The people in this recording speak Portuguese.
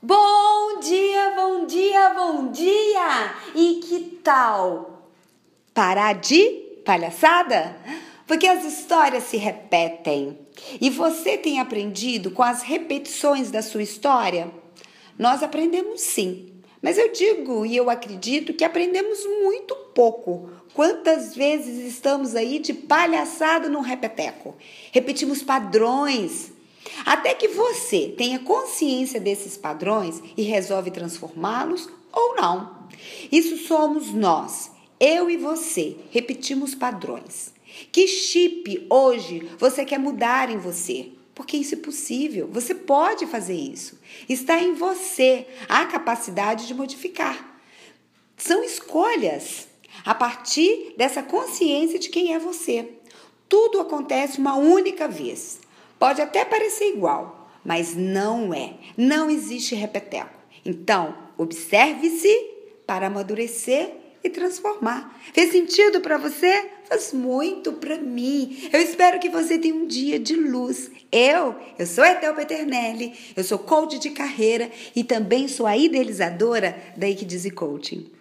Bom dia, bom dia, bom dia! E que tal parar de palhaçada? Porque as histórias se repetem e você tem aprendido com as repetições da sua história? Nós aprendemos sim, mas eu digo e eu acredito que aprendemos muito pouco. Quantas vezes estamos aí de palhaçada no repeteco? Repetimos padrões até que você tenha consciência desses padrões e resolve transformá-los ou não. Isso somos nós, eu e você, repetimos padrões. Que chip hoje você quer mudar em você? Porque isso é possível, você pode fazer isso. Está em você a capacidade de modificar. São escolhas a partir dessa consciência de quem é você. Tudo acontece uma única vez. Pode até parecer igual, mas não é. Não existe repeteco. Então, observe-se para amadurecer e transformar. Fez sentido para você? Faz muito para mim. Eu espero que você tenha um dia de luz. Eu, eu sou Etel Peternelli, eu sou coach de carreira e também sou a idealizadora da Equidize Coaching.